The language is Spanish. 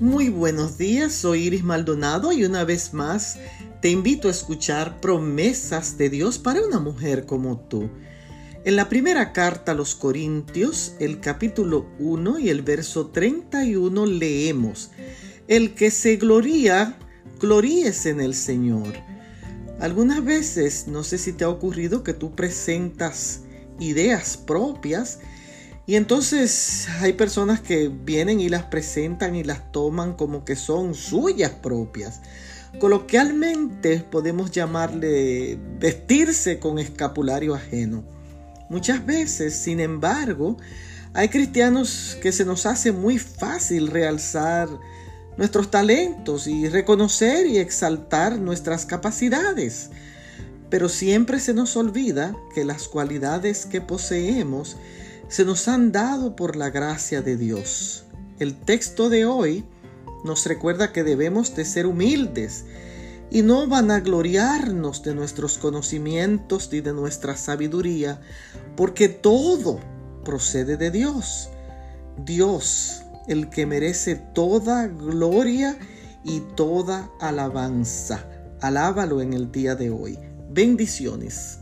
Muy buenos días, soy Iris Maldonado y una vez más te invito a escuchar promesas de Dios para una mujer como tú. En la primera carta a los Corintios, el capítulo 1 y el verso 31 leemos, El que se gloría, gloríese en el Señor. Algunas veces, no sé si te ha ocurrido que tú presentas ideas propias y entonces hay personas que vienen y las presentan y las toman como que son suyas propias. Coloquialmente podemos llamarle vestirse con escapulario ajeno. Muchas veces, sin embargo, hay cristianos que se nos hace muy fácil realzar nuestros talentos y reconocer y exaltar nuestras capacidades. Pero siempre se nos olvida que las cualidades que poseemos se nos han dado por la gracia de Dios. El texto de hoy nos recuerda que debemos de ser humildes y no vanagloriarnos de nuestros conocimientos ni de nuestra sabiduría, porque todo procede de Dios. Dios, el que merece toda gloria y toda alabanza. Alábalo en el día de hoy. Bendiciones.